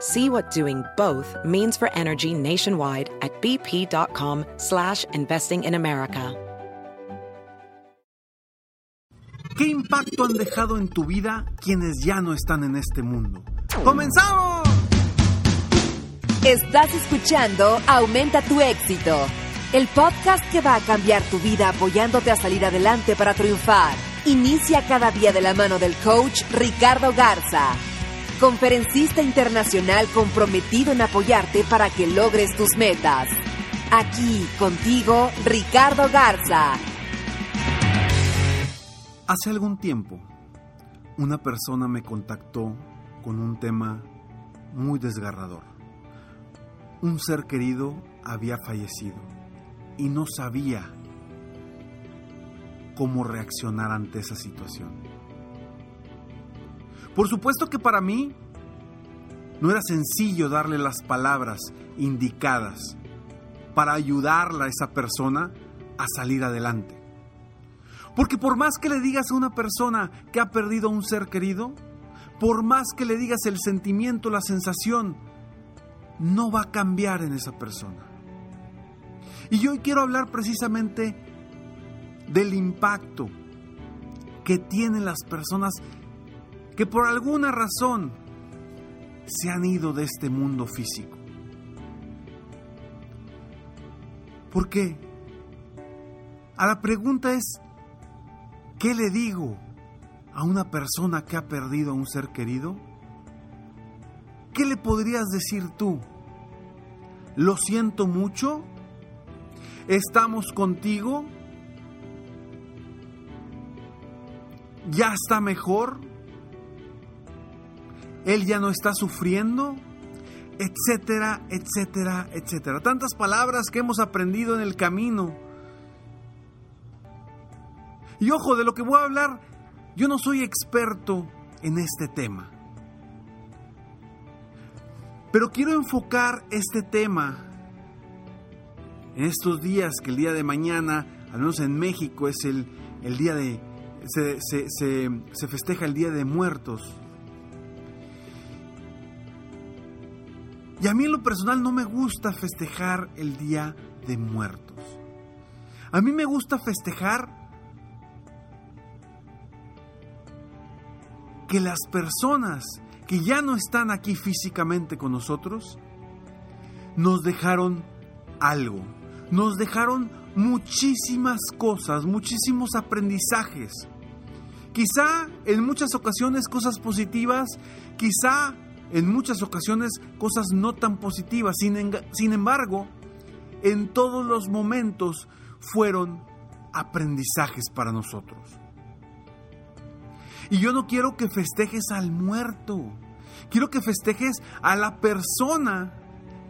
See what doing both means for energy nationwide at bp.com slash investing in America. ¿Qué impacto han dejado en tu vida quienes ya no están en este mundo? ¡Comenzamos! Estás escuchando Aumenta tu éxito, el podcast que va a cambiar tu vida apoyándote a salir adelante para triunfar. Inicia cada día de la mano del coach Ricardo Garza, conferencista internacional comprometido en apoyarte para que logres tus metas. Aquí contigo, Ricardo Garza. Hace algún tiempo, una persona me contactó con un tema muy desgarrador. Un ser querido había fallecido y no sabía cómo reaccionar ante esa situación. Por supuesto que para mí no era sencillo darle las palabras indicadas para ayudarla a esa persona a salir adelante. Porque por más que le digas a una persona que ha perdido a un ser querido, por más que le digas el sentimiento, la sensación, no va a cambiar en esa persona. Y hoy quiero hablar precisamente del impacto que tienen las personas que por alguna razón se han ido de este mundo físico. Porque a la pregunta es, ¿qué le digo a una persona que ha perdido a un ser querido? ¿Qué le podrías decir tú? ¿Lo siento mucho? ¿Estamos contigo? ¿Ya está mejor? ¿Él ya no está sufriendo? Etcétera, etcétera, etcétera. Tantas palabras que hemos aprendido en el camino. Y ojo, de lo que voy a hablar, yo no soy experto en este tema. Pero quiero enfocar este tema en estos días, que el día de mañana, al menos en México, es el, el día de... Se, se, se, se festeja el Día de Muertos. Y a mí en lo personal no me gusta festejar el Día de Muertos. A mí me gusta festejar que las personas que ya no están aquí físicamente con nosotros nos dejaron algo, nos dejaron muchísimas cosas, muchísimos aprendizajes. Quizá en muchas ocasiones cosas positivas, quizá en muchas ocasiones cosas no tan positivas. Sin, sin, embargo, en todos los momentos fueron aprendizajes para nosotros. Y yo no quiero que festejes al muerto. Quiero que festejes a la persona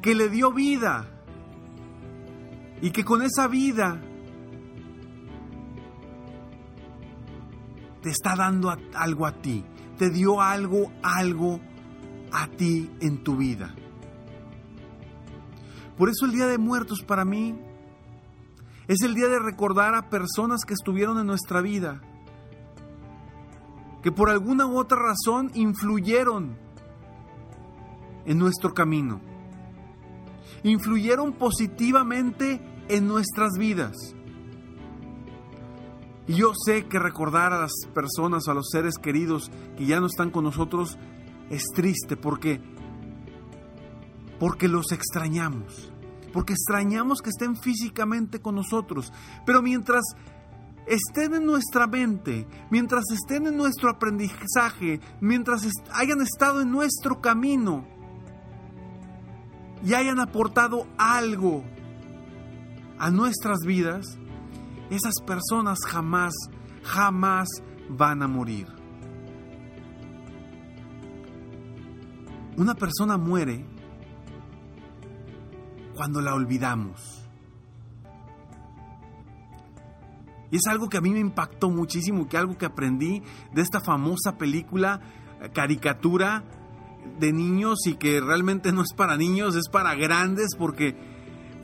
que le dio vida. Y que con esa vida te está dando algo a ti. Te dio algo, algo a ti en tu vida. Por eso el Día de Muertos para mí es el día de recordar a personas que estuvieron en nuestra vida, que por alguna u otra razón influyeron en nuestro camino, influyeron positivamente en nuestras vidas. Y yo sé que recordar a las personas, a los seres queridos que ya no están con nosotros, es triste porque porque los extrañamos, porque extrañamos que estén físicamente con nosotros. Pero mientras estén en nuestra mente, mientras estén en nuestro aprendizaje, mientras hayan estado en nuestro camino y hayan aportado algo a nuestras vidas, esas personas jamás, jamás van a morir. Una persona muere cuando la olvidamos. Y es algo que a mí me impactó muchísimo, que algo que aprendí de esta famosa película, eh, caricatura de niños y que realmente no es para niños, es para grandes porque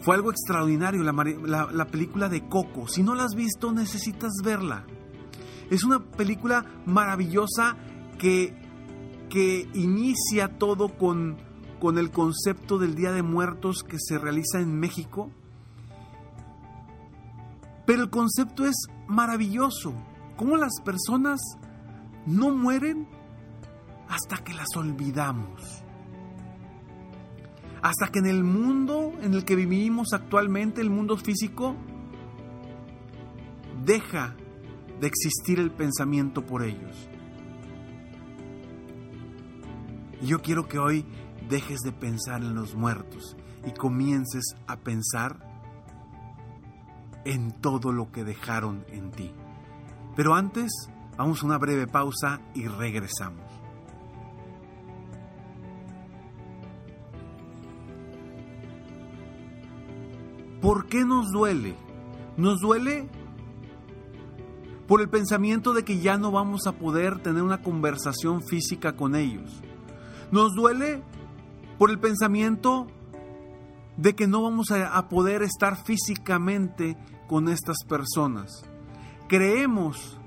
fue algo extraordinario, la, la película de Coco. Si no la has visto, necesitas verla. Es una película maravillosa que, que inicia todo con, con el concepto del Día de Muertos que se realiza en México pero el concepto es maravilloso. ¿Cómo las personas no mueren hasta que las olvidamos? Hasta que en el mundo en el que vivimos actualmente, el mundo físico, deja de existir el pensamiento por ellos. Y yo quiero que hoy dejes de pensar en los muertos y comiences a pensar en todo lo que dejaron en ti. Pero antes, vamos a una breve pausa y regresamos. ¿Por qué nos duele? Nos duele por el pensamiento de que ya no vamos a poder tener una conversación física con ellos. Nos duele por el pensamiento de que no vamos a, poder estar físicamente con estas personas. Creemos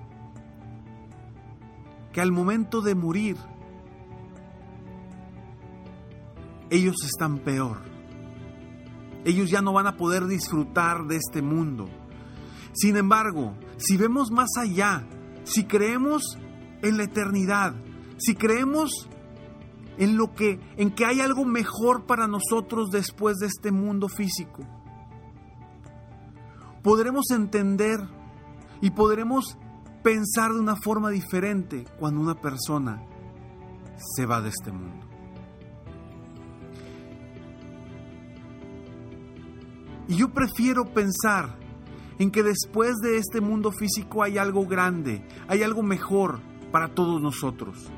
que al momento de morir, ellos están peor. Ellos ya no van a poder disfrutar de este mundo. Sin embargo, si vemos más allá, si creemos en la eternidad, si creemos en lo que en que hay algo mejor para nosotros después de este mundo físico. Podremos entender y podremos pensar de una forma diferente cuando una persona se va de este mundo. Y yo prefiero pensar en que después de este mundo físico hay algo grande, hay algo mejor para todos nosotros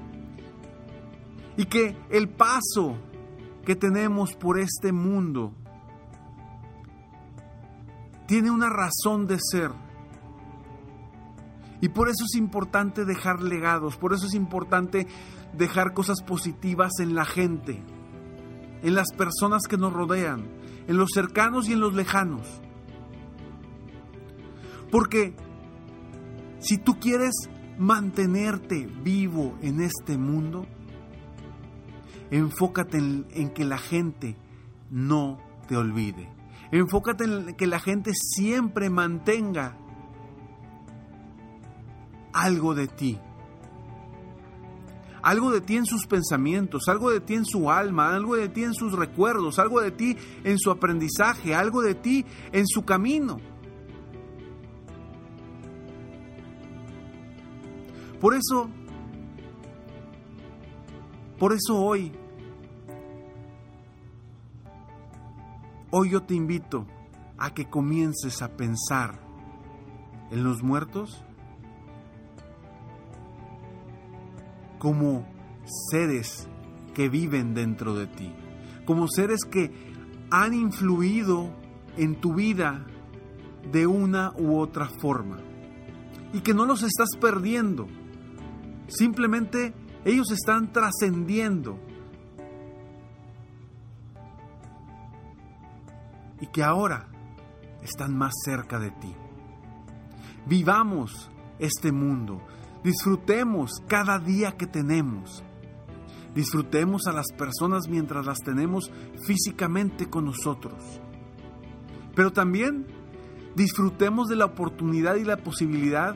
y que el paso que tenemos por este mundo tiene una razón de ser. Y por eso es importante dejar legados, por eso es importante dejar cosas positivas en la gente, en las personas que nos rodean, en los cercanos y en los lejanos. Porque si tú quieres mantenerte vivo en este mundo, Enfócate en, que la gente no te olvide. Enfócate en que la gente siempre mantenga algo de ti. Algo de ti en sus pensamientos, algo de ti en su alma, algo de ti en sus recuerdos, algo de ti en su aprendizaje, algo de ti en su camino. Por eso por eso hoy, hoy yo te invito a que comiences a pensar en los muertos como seres que viven dentro de ti, como seres que han influido en tu vida de una u otra forma y que no los estás perdiendo. Simplemente ellos están trascendiendo. Y que ahora están más cerca de ti. Vivamos este mundo. Disfrutemos cada día que tenemos. Disfrutemos a las personas mientras las tenemos físicamente con nosotros. Pero también disfrutemos de la oportunidad y la posibilidad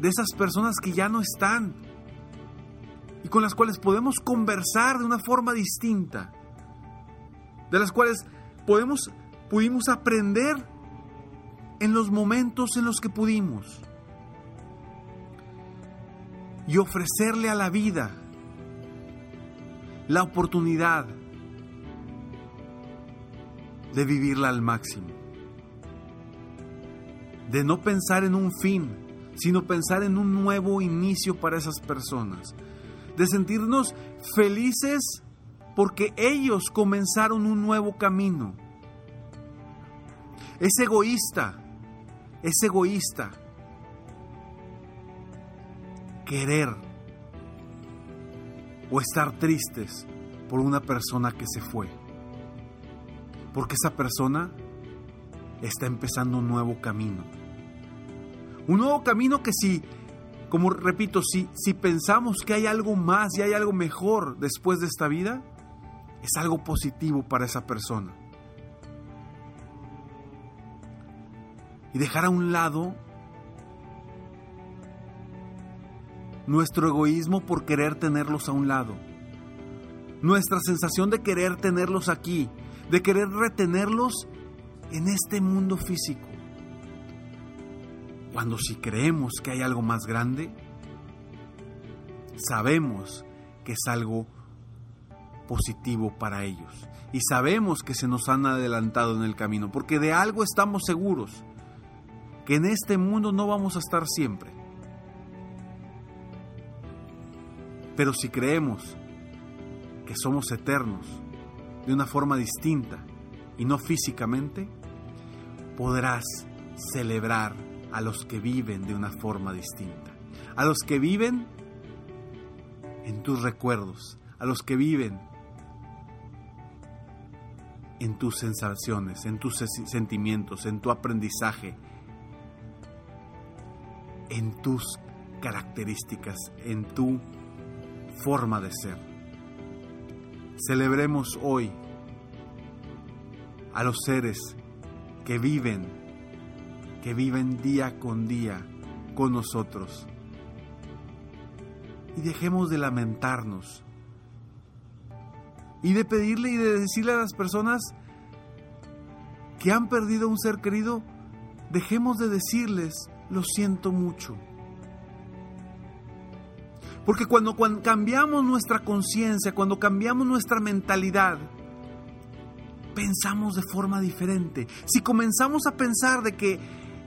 de esas personas que ya no están, y con las cuales podemos conversar de una forma distinta, de las cuales podemos, pudimos aprender en los momentos en los que pudimos y ofrecerle a la vida la oportunidad de vivirla al máximo. De no pensar en un fin, sino pensar en un nuevo inicio para esas personas. De sentirnos felices porque ellos comenzaron un nuevo camino. Es egoísta, es egoísta querer o estar tristes por una persona que se fue. Porque esa persona está empezando un nuevo camino. Un nuevo camino que si, como repito, si, si pensamos que hay algo más y hay algo mejor después de esta vida, es algo positivo para esa persona. Y dejar a un lado nuestro egoísmo por querer tenerlos a un lado, nuestra sensación de querer tenerlos aquí, de querer retenerlos en este mundo físico. Cuando si creemos que hay algo más grande, sabemos que es algo positivo para ellos. Y sabemos que se nos han adelantado en el camino, porque de algo estamos seguros, que en este mundo no vamos a estar siempre. Pero si creemos que somos eternos de una forma distinta y no físicamente, podrás celebrar a los que viven de una forma distinta, a los que viven en tus recuerdos, a los que viven en tus sensaciones, en tus sentimientos, en tu aprendizaje, en tus características, en tu forma de ser. Celebremos hoy a los seres que viven, que viven día con día con nosotros. Y dejemos de lamentarnos. Y de pedirle y de decirle a las personas que han perdido un ser querido, dejemos de decirles, lo siento mucho. Porque cuando, cambiamos nuestra conciencia, cuando cambiamos nuestra mentalidad, pensamos de forma diferente. Si comenzamos a pensar de que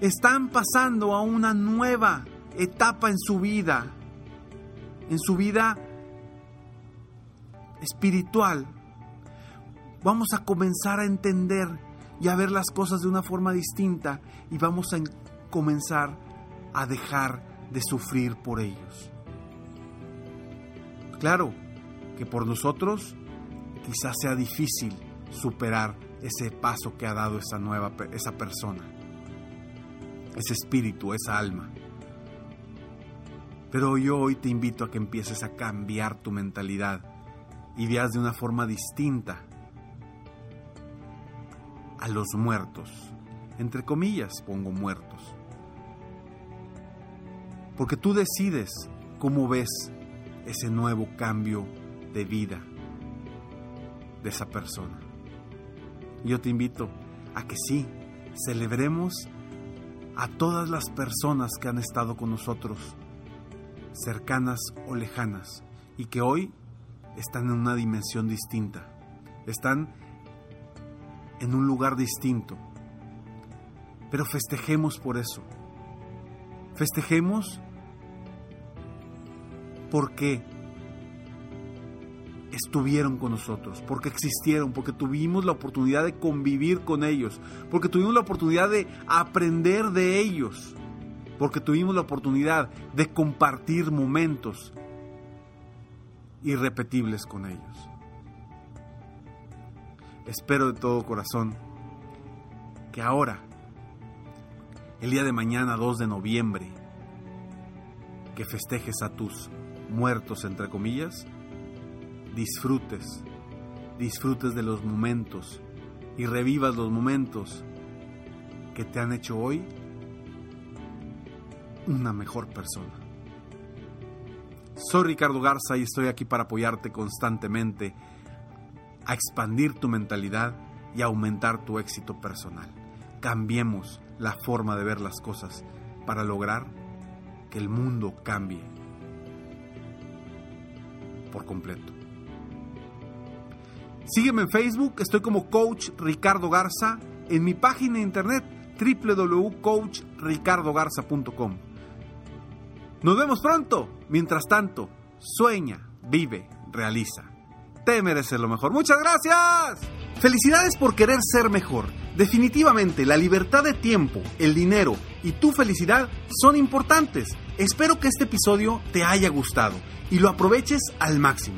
están pasando a una nueva etapa en su vida, en su vida espiritual, vamos a comenzar a entender y a ver las cosas de una forma distinta y vamos a comenzar a dejar de sufrir por ellos. Claro que por nosotros quizás sea difícil superar ese paso que ha dado esa nueva esa persona, ese espíritu, esa alma. Pero yo hoy te invito a que empieces a cambiar tu mentalidad y veas de una forma distinta a los muertos. Entre comillas pongo muertos. Porque tú decides cómo ves ese nuevo cambio de vida de esa persona. Yo te invito a que sí, celebremos a todas las personas que han estado con nosotros, cercanas o lejanas, y que hoy están en una dimensión distinta, están en un lugar distinto. Pero festejemos por eso. Festejemos porque estuvieron con nosotros, porque existieron, porque tuvimos la oportunidad de convivir con ellos, porque tuvimos la oportunidad de aprender de ellos, porque tuvimos la oportunidad de compartir momentos irrepetibles con ellos. Espero de todo corazón que ahora, el día de mañana 2 de noviembre, que festejes a tus muertos, entre comillas, disfrutes, disfrutes de los momentos y revivas los momentos que te han hecho hoy una mejor persona. Soy Ricardo Garza y estoy aquí para apoyarte constantemente a expandir tu mentalidad y aumentar tu éxito personal. Cambiemos la forma de ver las cosas para lograr que el mundo cambie por completo. Sígueme en Facebook, estoy como Coach Ricardo Garza, en mi página de internet www.coachricardogarza.com. Nos vemos pronto. Mientras tanto, sueña, vive, realiza. Te mereces lo mejor. Muchas gracias. Felicidades por querer ser mejor. Definitivamente, la libertad de tiempo, el dinero y tu felicidad son importantes. Espero que este episodio te haya gustado y lo aproveches al máximo.